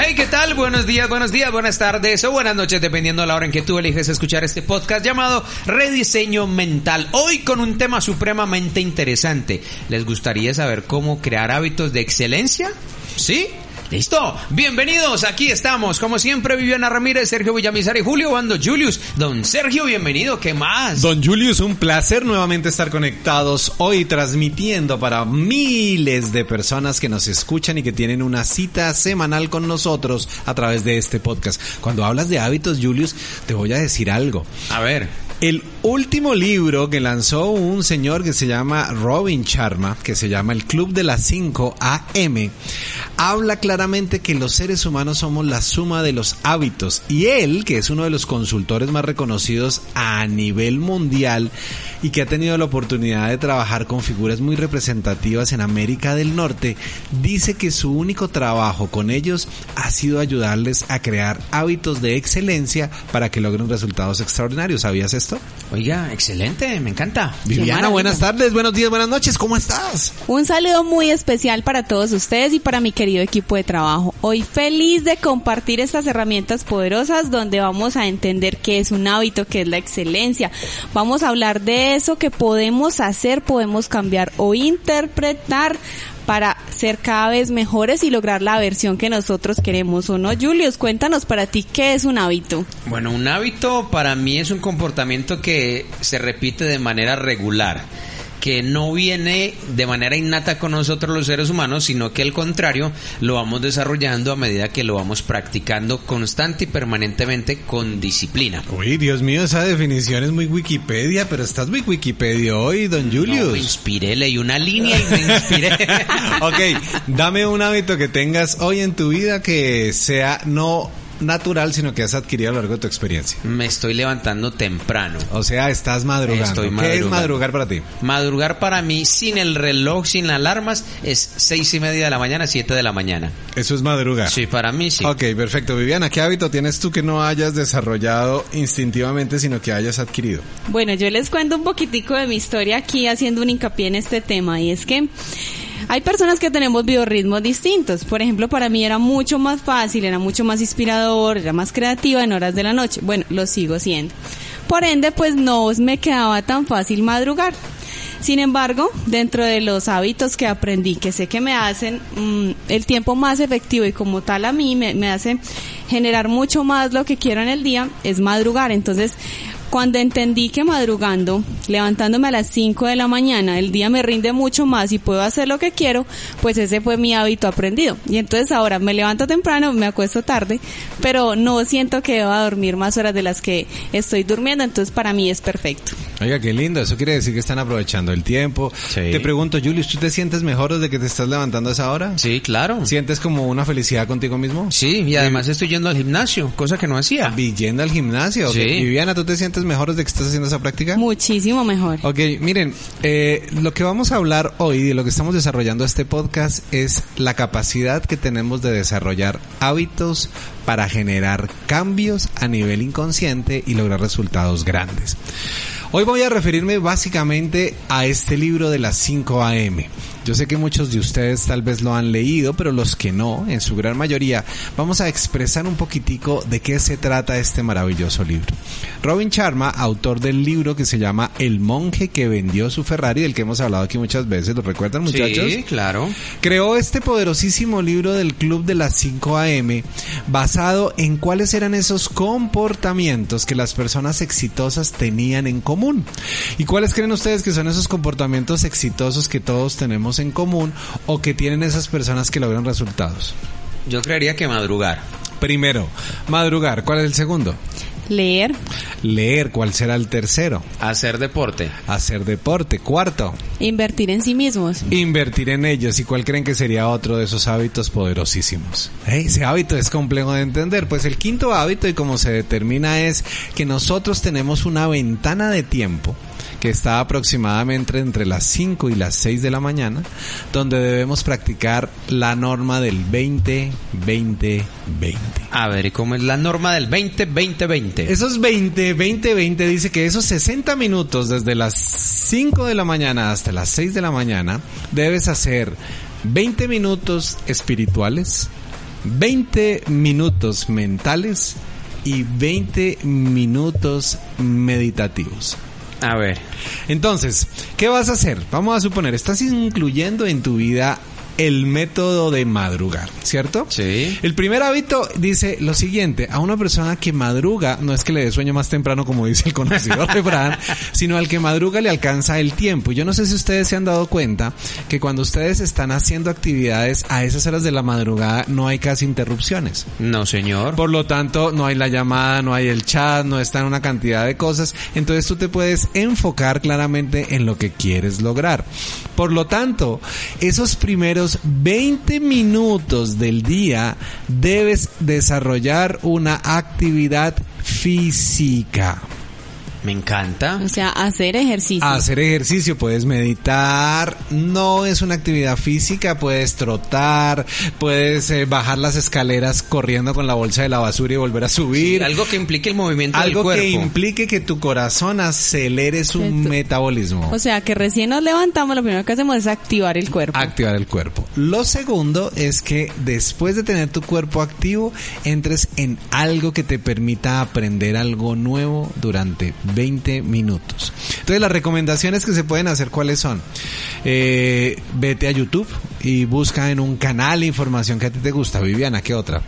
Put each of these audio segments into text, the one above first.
Hey, ¿qué tal? Buenos días, buenos días, buenas tardes o buenas noches, dependiendo de la hora en que tú eliges escuchar este podcast llamado Rediseño Mental. Hoy con un tema supremamente interesante. ¿Les gustaría saber cómo crear hábitos de excelencia? ¿Sí? ¿Listo? Bienvenidos, aquí estamos. Como siempre, Viviana Ramírez, Sergio Villamizar y Julio Bando Julius. Don Sergio, bienvenido. ¿Qué más? Don Julius, un placer nuevamente estar conectados hoy transmitiendo para miles de personas que nos escuchan y que tienen una cita semanal con nosotros a través de este podcast. Cuando hablas de hábitos, Julius, te voy a decir algo. A ver. El último libro que lanzó un señor que se llama Robin Sharma, que se llama El Club de las 5 AM, habla claramente que los seres humanos somos la suma de los hábitos. Y él, que es uno de los consultores más reconocidos a nivel mundial y que ha tenido la oportunidad de trabajar con figuras muy representativas en América del Norte, dice que su único trabajo con ellos ha sido ayudarles a crear hábitos de excelencia para que logren resultados extraordinarios. ¿Sabías esto? Oiga, excelente, me encanta. Viviana, buenas tardes, buenos días, buenas noches, ¿cómo estás? Un saludo muy especial para todos ustedes y para mi querido equipo de trabajo. Hoy feliz de compartir estas herramientas poderosas donde vamos a entender qué es un hábito, qué es la excelencia. Vamos a hablar de eso que podemos hacer, podemos cambiar o interpretar para ser cada vez mejores y lograr la versión que nosotros queremos o no. Julius, cuéntanos para ti qué es un hábito. Bueno, un hábito para mí es un comportamiento que se repite de manera regular que no viene de manera innata con nosotros los seres humanos, sino que al contrario lo vamos desarrollando a medida que lo vamos practicando constante y permanentemente con disciplina. Uy, Dios mío, esa definición es muy Wikipedia, pero estás muy Wikipedia hoy, don Julius. No, me inspiré, leí una línea y me inspiré. ok, dame un hábito que tengas hoy en tu vida que sea no natural, sino que has adquirido a lo largo de tu experiencia. Me estoy levantando temprano. O sea, estás madrugando. Estoy ¿Qué es madrugar para ti? Madrugar para mí, sin el reloj, sin alarmas, es seis y media de la mañana, siete de la mañana. Eso es madrugar. Sí, para mí sí. Ok, perfecto. Viviana, ¿qué hábito tienes tú que no hayas desarrollado instintivamente, sino que hayas adquirido? Bueno, yo les cuento un poquitico de mi historia aquí haciendo un hincapié en este tema y es que hay personas que tenemos biorritmos distintos. Por ejemplo, para mí era mucho más fácil, era mucho más inspirador, era más creativa en horas de la noche. Bueno, lo sigo siendo. Por ende, pues no me quedaba tan fácil madrugar. Sin embargo, dentro de los hábitos que aprendí, que sé que me hacen mmm, el tiempo más efectivo y como tal a mí me hace generar mucho más lo que quiero en el día, es madrugar. Entonces, cuando entendí que madrugando, levantándome a las 5 de la mañana, el día me rinde mucho más y puedo hacer lo que quiero, pues ese fue mi hábito aprendido. Y entonces ahora me levanto temprano, me acuesto tarde, pero no siento que deba dormir más horas de las que estoy durmiendo, entonces para mí es perfecto. Oiga, qué lindo, eso quiere decir que están aprovechando el tiempo. Sí. Te pregunto, Julius, ¿tú te sientes mejor desde que te estás levantando a esa hora? Sí, claro. ¿Sientes como una felicidad contigo mismo? Sí, y además estoy yendo al gimnasio, cosa que no hacía. Yendo al gimnasio. Sí. Okay. Viviana, ¿tú te sientes mejor desde que estás haciendo esa práctica? Muchísimo mejor. Ok, miren, eh, lo que vamos a hablar hoy, de lo que estamos desarrollando este podcast, es la capacidad que tenemos de desarrollar hábitos para generar cambios a nivel inconsciente y lograr resultados grandes. Hoy voy a referirme básicamente a este libro de las 5 AM. Yo sé que muchos de ustedes tal vez lo han leído, pero los que no, en su gran mayoría, vamos a expresar un poquitico de qué se trata este maravilloso libro. Robin Sharma, autor del libro que se llama El monje que vendió su Ferrari, del que hemos hablado aquí muchas veces, ¿lo recuerdan muchachos? Sí, claro. Creó este poderosísimo libro del Club de las 5 AM basado en cuáles eran esos comportamientos que las personas exitosas tenían en común. ¿Y cuáles creen ustedes que son esos comportamientos exitosos que todos tenemos en común o que tienen esas personas que logran resultados? Yo creería que madrugar. Primero, madrugar. ¿Cuál es el segundo? Leer. Leer. ¿Cuál será el tercero? Hacer deporte. Hacer deporte. Cuarto. Invertir en sí mismos. Invertir en ellos. ¿Y cuál creen que sería otro de esos hábitos poderosísimos? ¿Eh? Ese hábito es complejo de entender. Pues el quinto hábito y como se determina es que nosotros tenemos una ventana de tiempo que está aproximadamente entre las 5 y las 6 de la mañana, donde debemos practicar la norma del 20-20-20. A ver, ¿y cómo es la norma del 20-20-20? Esos 20-20-20 dice que esos 60 minutos desde las 5 de la mañana hasta las 6 de la mañana debes hacer 20 minutos espirituales, 20 minutos mentales y 20 minutos meditativos. A ver. Entonces, ¿qué vas a hacer? Vamos a suponer, estás incluyendo en tu vida el método de madrugar, ¿cierto? Sí. El primer hábito dice lo siguiente, a una persona que madruga, no es que le dé sueño más temprano como dice el conocido refrán, sino al que madruga le alcanza el tiempo. Yo no sé si ustedes se han dado cuenta que cuando ustedes están haciendo actividades a esas horas de la madrugada no hay casi interrupciones. No, señor. Por lo tanto, no hay la llamada, no hay el chat, no está en una cantidad de cosas. Entonces tú te puedes enfocar claramente en lo que quieres lograr. Por lo tanto, esos primeros 20 minutos del día debes desarrollar una actividad física. Me encanta. O sea, hacer ejercicio. Hacer ejercicio, puedes meditar, no es una actividad física, puedes trotar, puedes eh, bajar las escaleras corriendo con la bolsa de la basura y volver a subir. Sí, algo que implique el movimiento algo del cuerpo. que implique que tu corazón acelere su metabolismo. O sea, que recién nos levantamos, lo primero que hacemos es activar el cuerpo. activar el cuerpo. Lo segundo es que después de tener tu cuerpo activo, entres en algo que te permita aprender algo nuevo durante 20 minutos. Entonces las recomendaciones que se pueden hacer, ¿cuáles son? Eh, vete a YouTube y busca en un canal información que a ti te gusta. Viviana, ¿qué otra?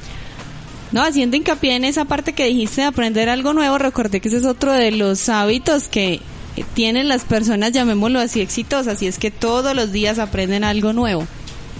No, haciendo hincapié en esa parte que dijiste de aprender algo nuevo, recordé que ese es otro de los hábitos que tienen las personas, llamémoslo así, exitosas, y es que todos los días aprenden algo nuevo.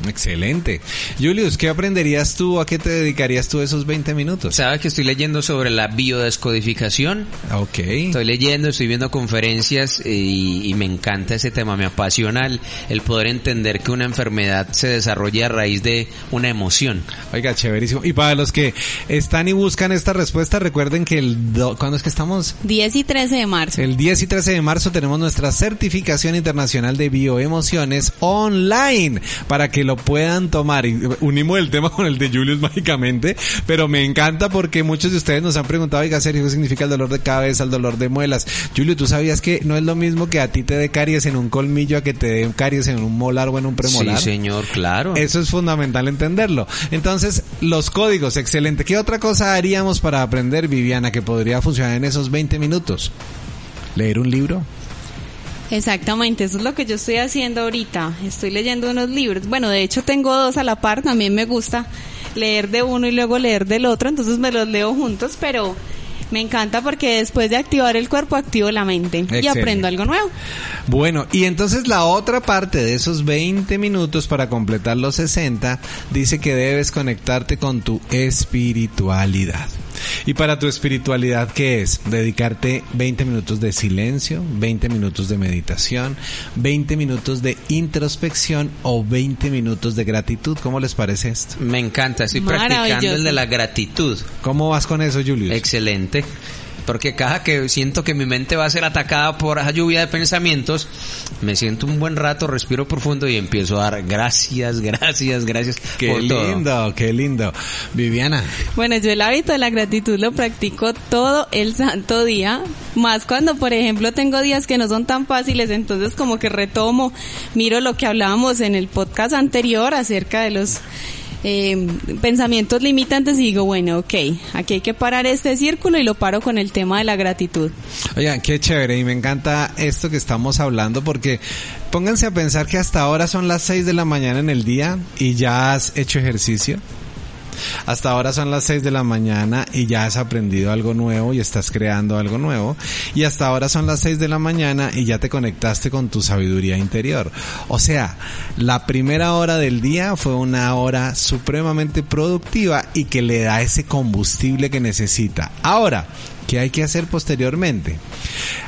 Excelente. Julius, ¿qué aprenderías tú? ¿A qué te dedicarías tú esos 20 minutos? ¿Sabes que estoy leyendo sobre la biodescodificación? Ok. Estoy leyendo, estoy viendo conferencias y, y me encanta ese tema, me apasiona el, el poder entender que una enfermedad se desarrolla a raíz de una emoción. Oiga, chéverísimo. Y para los que están y buscan esta respuesta, recuerden que el... do- ¿Cuándo es que estamos? 10 y 13 de marzo. El 10 y 13 de marzo tenemos nuestra certificación internacional de bioemociones online para que lo puedan tomar. Y unimos el tema con el de Julius mágicamente, pero me encanta porque muchos de ustedes nos han preguntado, oiga, Sergio, ¿qué significa el dolor de cabeza, el dolor de muelas? Julio, ¿tú sabías que no es lo mismo que a ti te dé caries en un colmillo a que te dé caries en un molar o en un premolar? Sí, señor, claro. Eso es fundamental entenderlo. Entonces, los códigos, excelente. ¿Qué otra cosa haríamos para aprender, Viviana, que podría funcionar en esos 20 minutos? ¿Leer un libro? Exactamente, eso es lo que yo estoy haciendo ahorita. Estoy leyendo unos libros. Bueno, de hecho tengo dos a la par, también me gusta leer de uno y luego leer del otro, entonces me los leo juntos, pero me encanta porque después de activar el cuerpo activo la mente y aprendo algo nuevo. Bueno, y entonces la otra parte de esos 20 minutos para completar los 60 dice que debes conectarte con tu espiritualidad. Y para tu espiritualidad, ¿qué es? Dedicarte 20 minutos de silencio, 20 minutos de meditación, 20 minutos de introspección o 20 minutos de gratitud. ¿Cómo les parece esto? Me encanta, estoy practicando el de la gratitud. ¿Cómo vas con eso, Julius? Excelente. Porque cada que siento que mi mente va a ser atacada por esa lluvia de pensamientos, me siento un buen rato, respiro profundo y empiezo a dar gracias, gracias, gracias Qué por todo. lindo, qué lindo. Viviana. Bueno, yo el hábito de la gratitud lo practico todo el santo día, más cuando, por ejemplo, tengo días que no son tan fáciles, entonces como que retomo, miro lo que hablábamos en el podcast anterior acerca de los eh, pensamientos limitantes y digo, bueno, ok, aquí hay que parar este círculo y lo paro con el tema de la gratitud. Oigan, qué chévere y me encanta esto que estamos hablando porque pónganse a pensar que hasta ahora son las 6 de la mañana en el día y ya has hecho ejercicio. Hasta ahora son las 6 de la mañana y ya has aprendido algo nuevo y estás creando algo nuevo. Y hasta ahora son las 6 de la mañana y ya te conectaste con tu sabiduría interior. O sea, la primera hora del día fue una hora supremamente productiva y que le da ese combustible que necesita. Ahora, ¿qué hay que hacer posteriormente?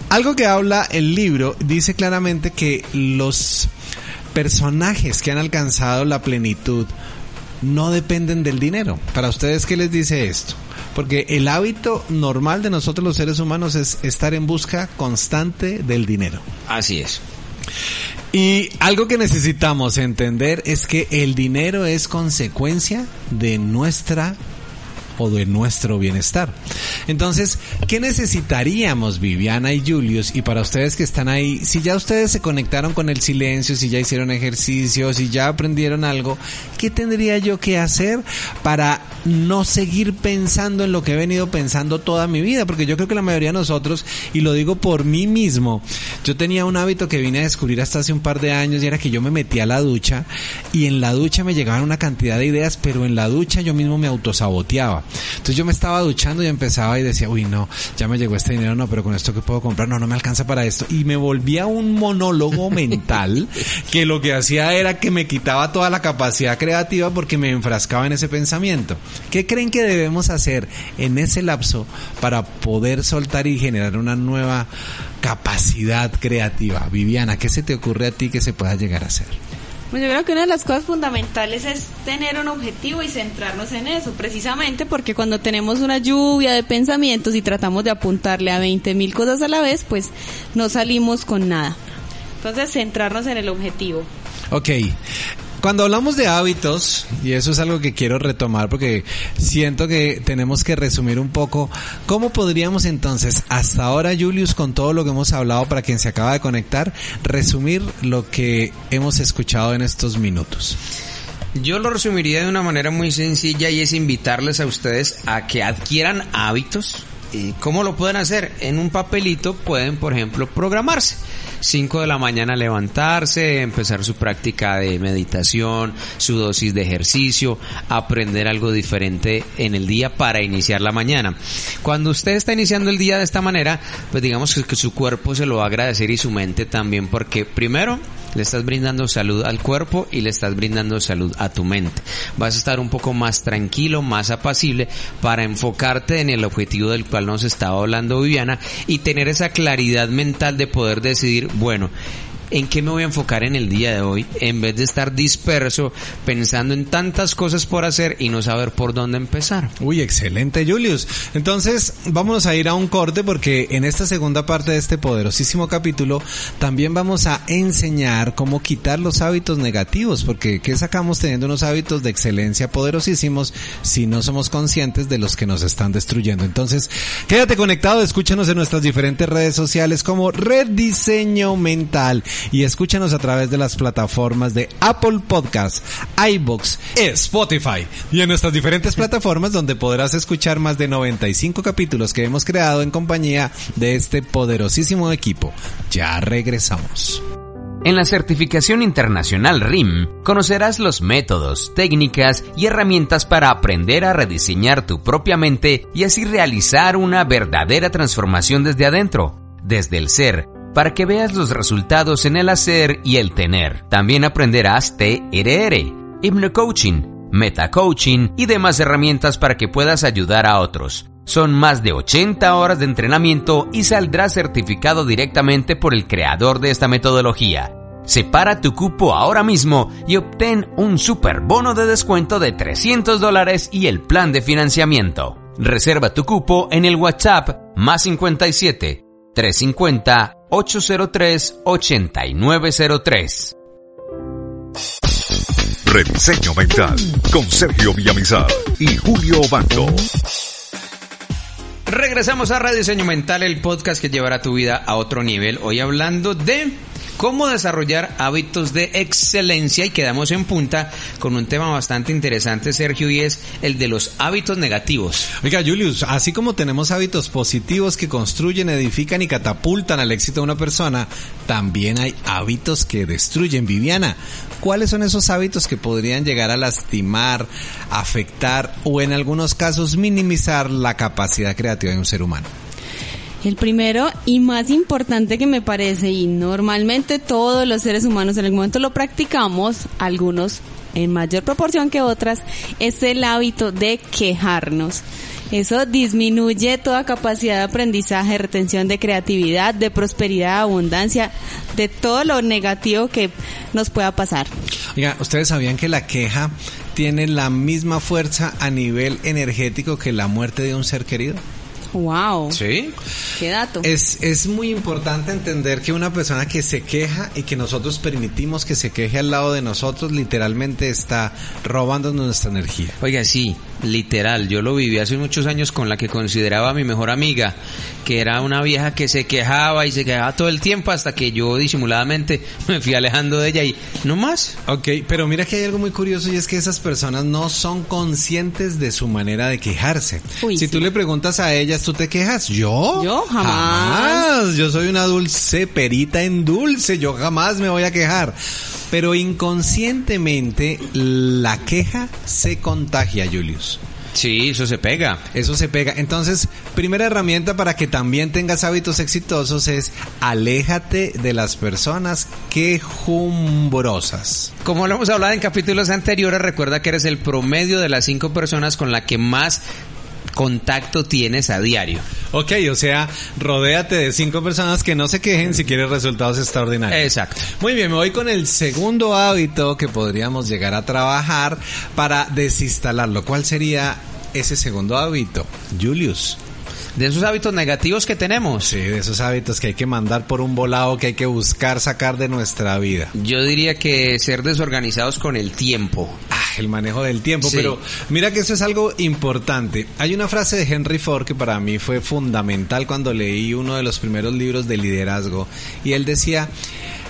Algo que habla el libro dice claramente que los personajes que han alcanzado la plenitud no dependen del dinero. Para ustedes, ¿qué les dice esto? Porque el hábito normal de nosotros los seres humanos es estar en busca constante del dinero. Así es. Y algo que necesitamos entender es que el dinero es consecuencia de nuestra o de nuestro bienestar. Entonces, ¿qué necesitaríamos Viviana y Julius? Y para ustedes que están ahí, si ya ustedes se conectaron con el silencio, si ya hicieron ejercicio, si ya aprendieron algo, ¿qué tendría yo que hacer para no seguir pensando en lo que he venido pensando toda mi vida? Porque yo creo que la mayoría de nosotros, y lo digo por mí mismo, yo tenía un hábito que vine a descubrir hasta hace un par de años y era que yo me metía a la ducha y en la ducha me llegaban una cantidad de ideas, pero en la ducha yo mismo me autosaboteaba. Entonces yo me estaba duchando y empezaba y decía, uy, no, ya me llegó este dinero, no, pero con esto que puedo comprar, no, no me alcanza para esto. Y me volvía un monólogo mental que lo que hacía era que me quitaba toda la capacidad creativa porque me enfrascaba en ese pensamiento. ¿Qué creen que debemos hacer en ese lapso para poder soltar y generar una nueva capacidad creativa? Viviana, ¿qué se te ocurre a ti que se pueda llegar a hacer? Pues yo creo que una de las cosas fundamentales es tener un objetivo y centrarnos en eso, precisamente porque cuando tenemos una lluvia de pensamientos y tratamos de apuntarle a 20 mil cosas a la vez, pues no salimos con nada. Entonces, centrarnos en el objetivo. Ok, cuando hablamos de hábitos, y eso es algo que quiero retomar porque siento que tenemos que resumir un poco, ¿cómo podríamos entonces, hasta ahora Julius, con todo lo que hemos hablado para quien se acaba de conectar, resumir lo que hemos escuchado en estos minutos? Yo lo resumiría de una manera muy sencilla y es invitarles a ustedes a que adquieran hábitos. ¿Cómo lo pueden hacer? En un papelito pueden, por ejemplo, programarse. 5 de la mañana levantarse, empezar su práctica de meditación, su dosis de ejercicio, aprender algo diferente en el día para iniciar la mañana. Cuando usted está iniciando el día de esta manera, pues digamos que, su cuerpo se lo va a agradecer y su mente también, porque primero le estás brindando salud al cuerpo y le estás brindando salud a tu mente. Vas a estar un poco más tranquilo, más apacible para enfocarte en el objetivo del cual nos estaba hablando Viviana y tener esa claridad mental de poder decidir, bueno, en qué me voy a enfocar en el día de hoy, en vez de estar disperso pensando en tantas cosas por hacer y no saber por dónde empezar. Uy, excelente, Julius. Entonces, vamos a ir a un corte porque en esta segunda parte de este poderosísimo capítulo también vamos a enseñar cómo quitar los hábitos negativos, porque ¿qué sacamos teniendo unos hábitos de excelencia poderosísimos si no somos conscientes de los que nos están destruyendo? Entonces, quédate conectado, escúchanos en nuestras diferentes redes sociales como Red Diseño Mental y escúchanos a través de las plataformas de Apple Podcasts, iBox, Spotify y en nuestras diferentes plataformas donde podrás escuchar más de 95 capítulos que hemos creado en compañía de este poderosísimo equipo. Ya regresamos. En la certificación internacional RIM conocerás los métodos, técnicas y herramientas para aprender a rediseñar tu propia mente y así realizar una verdadera transformación desde adentro, desde el ser, para que veas los resultados en el hacer y el tener. También aprenderás TRR, Hypnocoaching, Metacoaching y demás herramientas para que puedas ayudar a otros. Son más de 80 horas de entrenamiento y saldrás certificado directamente por el creador de esta metodología. Separa tu cupo ahora mismo y obtén un super bono de descuento de 300 dólares y el plan de financiamiento. Reserva tu cupo en el WhatsApp más 57 350 803-8903. Rediseño Mental con Sergio Villamizar y Julio Bando. Regresamos a Rediseño Mental, el podcast que llevará tu vida a otro nivel. Hoy hablando de cómo desarrollar hábitos de excelencia y quedamos en punta con un tema bastante interesante, Sergio, y es el de los hábitos negativos. Oiga, Julius, así como tenemos hábitos positivos que construyen, edifican y catapultan al éxito de una persona, también hay hábitos que destruyen. Viviana, ¿cuáles son esos hábitos que podrían llegar a lastimar, afectar o en algunos casos minimizar la capacidad creativa de un ser humano? El primero y más importante que me parece, y normalmente todos los seres humanos en el momento lo practicamos, algunos en mayor proporción que otras, es el hábito de quejarnos. Eso disminuye toda capacidad de aprendizaje, retención de creatividad, de prosperidad, abundancia, de todo lo negativo que nos pueda pasar. Oiga, ¿ustedes sabían que la queja tiene la misma fuerza a nivel energético que la muerte de un ser querido. Wow. Sí. Qué dato. Es, es muy importante entender que una persona que se queja y que nosotros permitimos que se queje al lado de nosotros, literalmente está robando nuestra energía. Oiga, sí, literal. Yo lo viví hace muchos años con la que consideraba mi mejor amiga, que era una vieja que se quejaba y se quejaba todo el tiempo hasta que yo disimuladamente me fui alejando de ella y no más. Ok, pero mira que hay algo muy curioso y es que esas personas no son conscientes de su manera de quejarse. Uy, si sí. tú le preguntas a ellas, ¿tú te quejas? ¿Yo? Yo jamás. Jamás. Yo soy una dulce perita en dulce, yo jamás me voy a quejar. Pero inconscientemente la queja se contagia, Julius. Sí, eso se pega. Eso se pega. Entonces, primera herramienta para que también tengas hábitos exitosos es aléjate de las personas quejumbrosas. Como lo hemos hablado en capítulos anteriores, recuerda que eres el promedio de las cinco personas con la que más contacto tienes a diario. Ok, o sea, rodéate de cinco personas que no se quejen si quieres resultados extraordinarios. Exacto. Muy bien, me voy con el segundo hábito que podríamos llegar a trabajar para desinstalarlo. ¿Cuál sería ese segundo hábito? Julius. De esos hábitos negativos que tenemos. Sí, de esos hábitos que hay que mandar por un volado, que hay que buscar sacar de nuestra vida. Yo diría que ser desorganizados con el tiempo. Ah, el manejo del tiempo, Sí. pero mira que eso es algo importante. Hay una frase de Henry Ford que para mí fue fundamental cuando leí uno de los primeros libros de liderazgo y él decía,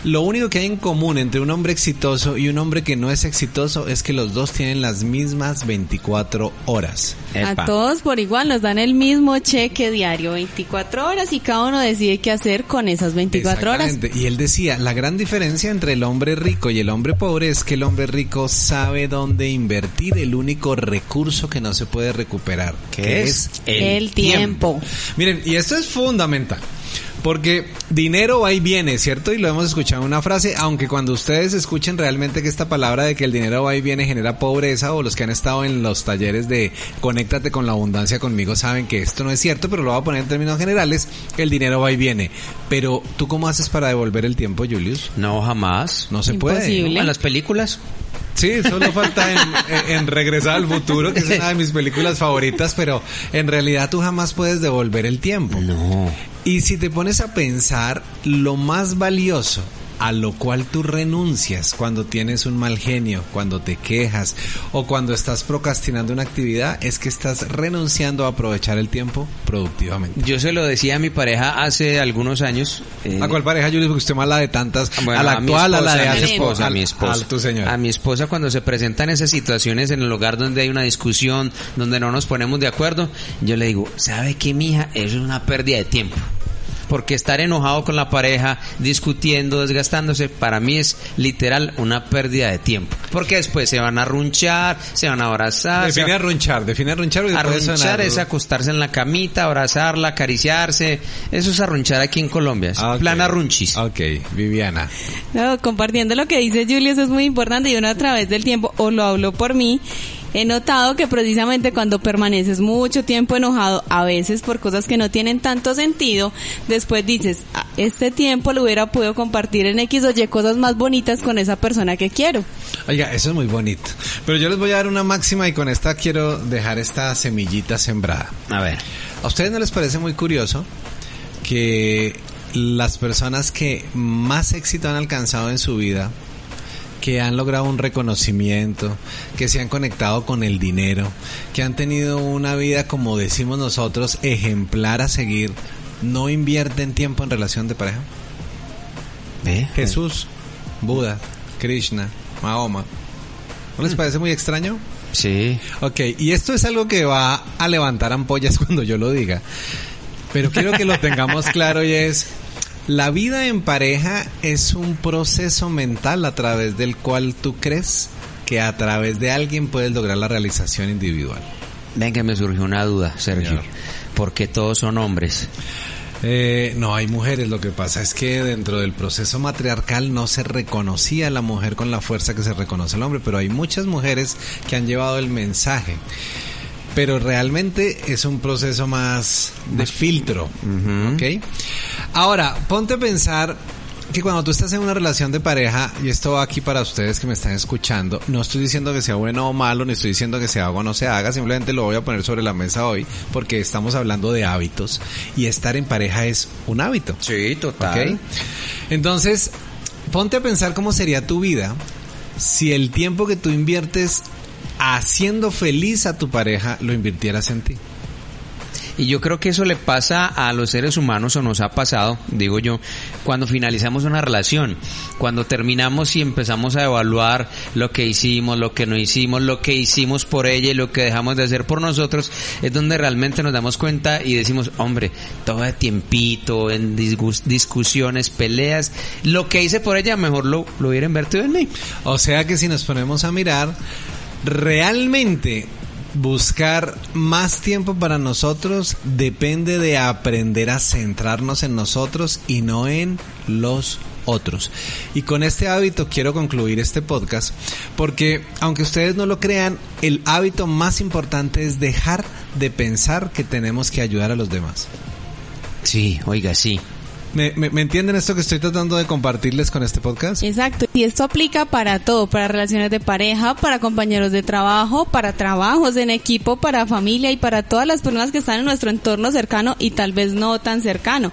lo único que hay en común entre un hombre exitoso y un hombre que no es exitoso es que los dos tienen las mismas 24 horas. A todos por igual nos dan el mismo cheque diario, 24 horas y cada uno decide qué hacer con esas 24 horas. Exactamente. Y él decía, la gran diferencia entre el hombre rico y el hombre pobre es que el hombre rico sabe dónde invertir el único recurso que no se puede recuperar, que es El tiempo. Miren, y esto es fundamental. Porque dinero va y viene, ¿cierto? Y lo hemos escuchado en una frase, aunque cuando ustedes escuchen realmente que esta palabra de que el dinero va y viene genera pobreza, o los que han estado en los talleres de Conéctate con la abundancia conmigo saben que esto no es cierto, pero lo voy a poner en términos generales, el dinero va y viene. Pero, ¿tú cómo haces para devolver el tiempo, Julius? No, jamás. No se puede. Imposible. En las películas. Sí, solo falta en, en- Regresar al Futuro, que es una de mis películas favoritas, pero en realidad tú jamás puedes devolver el tiempo. No. Y si te pones a pensar, lo más valioso a lo cual tú renuncias cuando tienes un mal genio, cuando te quejas o cuando estás procrastinando una actividad, es que estás renunciando a aprovechar el tiempo productivamente. Yo se lo decía a mi pareja hace algunos años. eh, ¿A cuál pareja, Julio? Porque usted me habla de tantas. Bueno, a la actual, a la esposa, de a hace mi esposa, a mi esposa. al tu señora. A mi esposa cuando se presentan esas situaciones en el hogar donde hay una discusión, donde no nos ponemos de acuerdo, yo le digo, ¿sabe qué, mija? Eso es una pérdida de tiempo. Porque estar enojado con la pareja, discutiendo, desgastándose, para mí es literal una pérdida de tiempo. Porque después se van a runchar, se van a abrazar. Define arrunchar, define arrunchar. Arrunchar es acostarse en la camita, abrazarla, acariciarse. Eso es arrunchar aquí en Colombia. Es Ah, ok. plan arrunchis. Ok, Viviana. No, compartiendo lo que dice Julio, eso es muy importante y uno a través del tiempo, o lo hablo por mí, he notado que precisamente cuando permaneces mucho tiempo enojado, a veces por cosas que no tienen tanto sentido, después dices, "Ah, este tiempo lo hubiera podido compartir en X o Y cosas más bonitas con esa persona que quiero. Oiga, eso es muy bonito. Pero yo les voy a dar una máxima y con esta quiero dejar esta semillita sembrada. A ver. ¿A ustedes no les parece muy curioso que las personas que más éxito han alcanzado en su vida, que han logrado un reconocimiento, que se han conectado con el dinero, que han tenido una vida, como decimos nosotros, ejemplar a seguir, no invierten tiempo en relación de pareja? Jesús, Buda, Krishna, Mahoma. ¿No les parece muy extraño? Sí. Ok, y esto es algo que va a levantar ampollas cuando yo lo diga. Pero quiero que lo tengamos claro y es, la vida en pareja es un proceso mental a través del cual tú crees que a través de alguien puedes lograr la realización individual. Venga, me surgió una duda, Sergio. Señor. ¿Por qué todos son hombres? Eh, no, hay mujeres. Lo que pasa es que dentro del proceso matriarcal no se reconocía a la mujer con la fuerza que se reconoce al hombre, pero hay muchas mujeres que han llevado el mensaje. Pero realmente es un proceso más de filtro, ¿ok? Ahora, ponte a pensar que cuando tú estás en una relación de pareja, y esto va aquí para ustedes que me están escuchando, no estoy diciendo que sea bueno o malo, ni estoy diciendo que se haga o no se haga, simplemente lo voy a poner sobre la mesa hoy, porque estamos hablando de hábitos, y estar en pareja es un hábito. Sí, total. Entonces, ponte a pensar cómo sería tu vida si el tiempo que tú inviertes haciendo feliz a tu pareja lo invirtieras en ti. Y yo creo que eso le pasa a los seres humanos o nos ha pasado, digo yo, cuando finalizamos una relación, cuando terminamos y empezamos a evaluar lo que hicimos, lo que no hicimos, lo que hicimos por ella y lo que dejamos de hacer por nosotros, es donde realmente nos damos cuenta y decimos, hombre, todo de tiempito, en discusiones, peleas, lo que hice por ella mejor lo, lo hubiera invertido en mí. O sea que si nos ponemos a mirar, realmente buscar más tiempo para nosotros depende de aprender a centrarnos en nosotros y no en los otros. Y con este hábito quiero concluir este podcast porque aunque ustedes no lo crean, el hábito más importante es dejar de pensar que tenemos que ayudar a los demás. Sí, oiga, sí. ¿Me, me, me entienden esto que estoy tratando de compartirles con este podcast? Exacto. Y esto aplica para todo, para relaciones de pareja, para compañeros de trabajo, para trabajos en equipo, para familia y para todas las personas que están en nuestro entorno cercano y tal vez no tan cercano.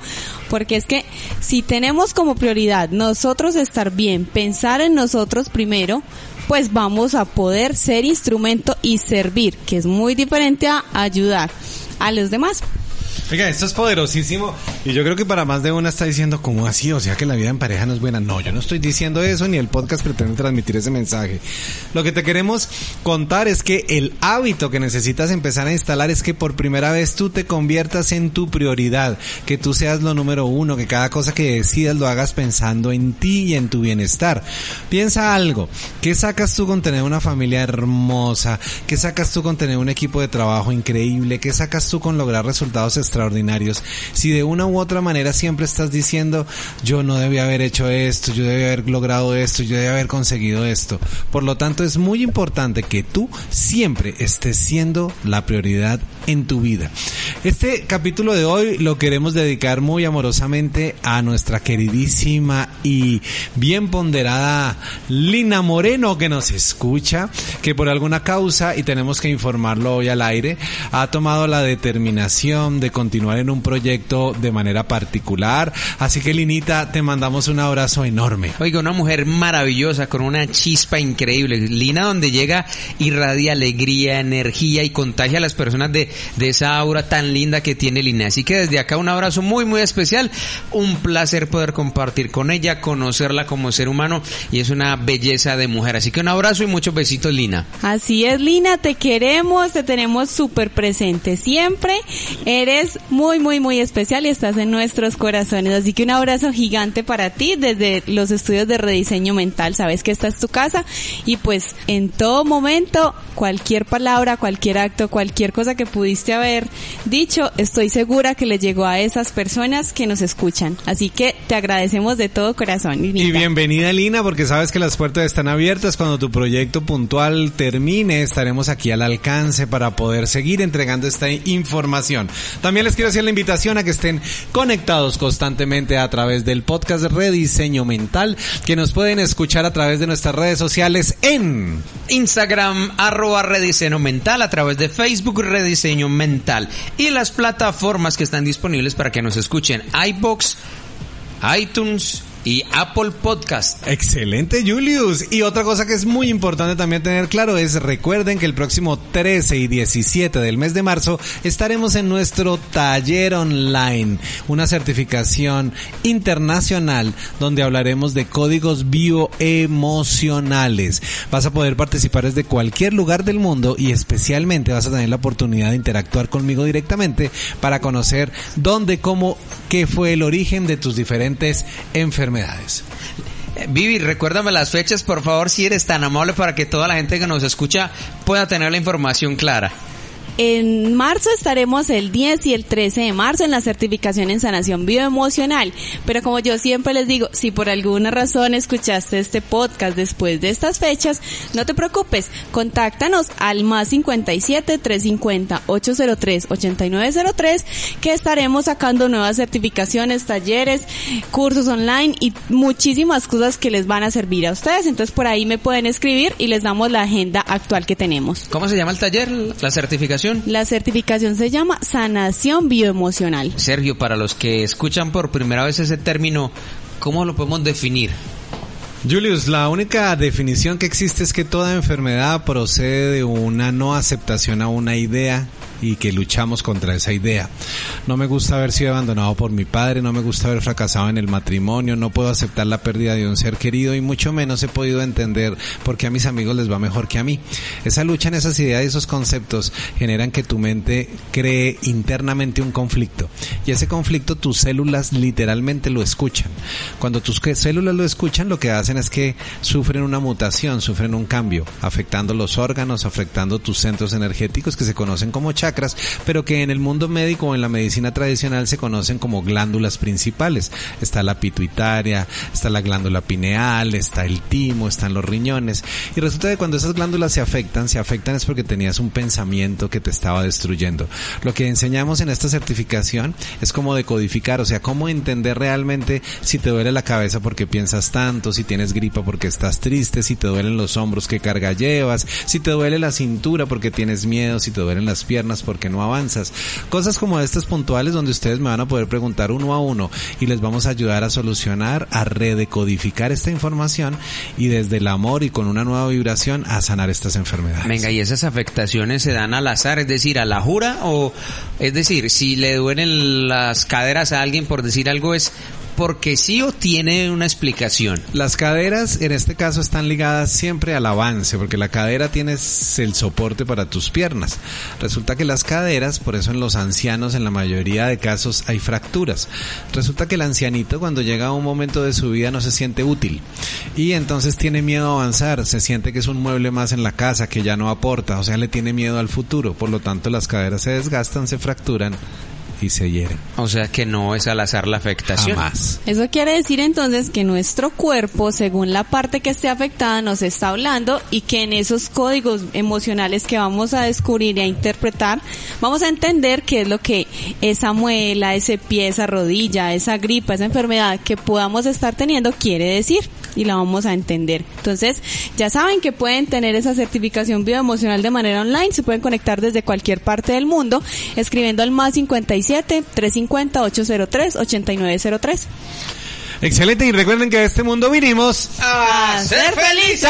Porque es que si tenemos como prioridad nosotros estar bien, pensar en nosotros primero, pues vamos a poder ser instrumento y servir, que es muy diferente a ayudar a los demás. Oiga, esto es poderosísimo y yo creo que para más de una está diciendo como así, o sea que la vida en pareja no es buena. No, yo no estoy diciendo eso ni el podcast pretende transmitir ese mensaje. Lo que te queremos contar es que el hábito que necesitas empezar a instalar es que por primera vez tú te conviertas en tu prioridad, que tú seas lo número uno, que cada cosa que decidas lo hagas pensando en ti y en tu bienestar. Piensa algo, ¿qué sacas tú con tener una familia hermosa? ¿Qué sacas tú con tener un equipo de trabajo increíble? ¿Qué sacas tú con lograr resultados extraordinarios? Si de una u otra manera siempre estás diciendo, yo no debía haber hecho esto, yo debía haber logrado esto, yo debía haber conseguido esto. Por lo tanto, es muy importante que tú siempre estés siendo la prioridad en tu vida. Este capítulo de hoy lo queremos dedicar muy amorosamente a nuestra queridísima y bien ponderada Lina Moreno que nos escucha, que por alguna causa, y tenemos que informarlo hoy al aire, ha tomado la determinación de continuar en un proyecto de manera particular. Así que Linita, te mandamos un abrazo enorme. Oiga, una mujer maravillosa, con una chispa increíble. Lina donde llega irradia alegría, energía y contagia a las personas de, de esa aura tan linda que tiene Lina. Así que desde acá un abrazo muy muy especial. Un placer poder compartir con ella, conocerla como ser humano y es una belleza de mujer. Así que un abrazo y muchos besitos Lina. Así es, Lina, te queremos, te tenemos súper presente siempre. Eres muy, muy, muy especial y estás en nuestros corazones. Así que un abrazo gigante para ti desde los estudios de rediseño mental. Sabes que esta es tu casa y pues en todo momento, cualquier palabra, cualquier acto, cualquier cosa que pudiste haber dicho, estoy segura que le llegó a esas personas que nos escuchan. Así que te agradecemos de todo corazón. Y bienvenida Lina, porque sabes que las puertas están abiertas. Cuando tu proyecto puntual termine, estaremos aquí al alcance para poder seguir entregando esta información. También les quiero hacer la invitación a que estén conectados constantemente a través del podcast Rediseño Mental, que nos pueden escuchar a través de nuestras redes sociales en Instagram, arroba rediseño mental, a través de Facebook, rediseño mental. Y las plataformas que están disponibles para que nos escuchen, iBox, iTunes y Apple Podcast. Excelente, Julius. Y otra cosa que es muy importante también tener claro es recuerden que el próximo 13 y 17 del mes de marzo estaremos en nuestro taller online, una certificación internacional donde hablaremos de códigos bioemocionales. Vas a poder participar desde cualquier lugar del mundo y especialmente vas a tener la oportunidad de interactuar conmigo directamente para conocer dónde, cómo, qué fue el origen de tus diferentes enfermedades. Eh, Vivi, recuérdame las fechas, por favor, si eres tan amable para que toda la gente que nos escucha pueda tener la información clara. En marzo estaremos el 10 y el 13 de marzo en la certificación en sanación bioemocional. Pero como yo siempre les digo, si por alguna razón escuchaste este podcast después de estas fechas, no te preocupes, contáctanos al más 57 350 803 8903 que estaremos sacando nuevas certificaciones, talleres, cursos online y muchísimas cosas que les van a servir a ustedes. Entonces por ahí me pueden escribir y les damos la agenda actual que tenemos. ¿Cómo se llama el taller? ¿La certificación? La certificación se llama sanación bioemocional. Sergio, para los que escuchan por primera vez ese término, ¿cómo lo podemos definir? Julius, la única definición que existe es que toda enfermedad procede de una no aceptación a una idea y que luchamos contra esa idea. No me gusta haber sido abandonado por mi padre, no me gusta haber fracasado en el matrimonio, no puedo aceptar la pérdida de un ser querido y mucho menos he podido entender por qué a mis amigos les va mejor que a mí. Esa lucha en esas ideas y esos conceptos generan que tu mente cree internamente un conflicto y ese conflicto tus células literalmente lo escuchan. Cuando tus células lo escuchan lo que hacen es que sufren una mutación, sufren un cambio, afectando los órganos, afectando tus centros energéticos que se conocen como chakras, pero que en el mundo médico o en la medicina tradicional se conocen como glándulas principales. Está la pituitaria, está la glándula pineal, está el timo, están los riñones. Y resulta que cuando esas glándulas se afectan, se afectan es porque tenías un pensamiento que te estaba destruyendo. Lo que enseñamos en esta certificación es cómo decodificar, o sea, cómo entender realmente si te duele la cabeza porque piensas tanto, si tienes gripa porque estás triste, si te duelen los hombros qué carga llevas, si te duele la cintura porque tienes miedo, si te duelen las piernas porque no avanzas. Cosas como estas puntuales donde ustedes me van a poder preguntar uno a uno y les vamos a ayudar a solucionar, a redecodificar esta información y desde el amor y con una nueva vibración a sanar estas enfermedades. Venga, ¿y esas afectaciones se dan al azar, es decir, a la jura o es decir, si le duelen las caderas a alguien por decir algo es porque sí o tiene una explicación? Las caderas en este caso están ligadas siempre al avance, porque la cadera tiene el soporte para tus piernas. Resulta que las caderas, por eso en los ancianos en la mayoría de casos hay fracturas. Resulta que el ancianito cuando llega a un momento de su vida no se siente útil y entonces tiene miedo a avanzar, se siente que es un mueble más en la casa que ya no aporta, o sea, le tiene miedo al futuro, por lo tanto las caderas se desgastan, se fracturan y se hieren. O sea que no es al azar la afectación. Jamás. Eso quiere decir entonces que nuestro cuerpo, según la parte que esté afectada, nos está hablando y que en esos códigos emocionales que vamos a descubrir y a interpretar, vamos a entender qué es lo que esa muela, ese pie, esa rodilla, esa gripa, esa enfermedad que podamos estar teniendo quiere decir y la vamos a entender. Entonces, ya saben que pueden tener esa certificación bioemocional de manera online, se pueden conectar desde cualquier parte del mundo escribiendo al más 57 350 803 8903. Excelente y recuerden que a este mundo vinimos ¡A ser felices!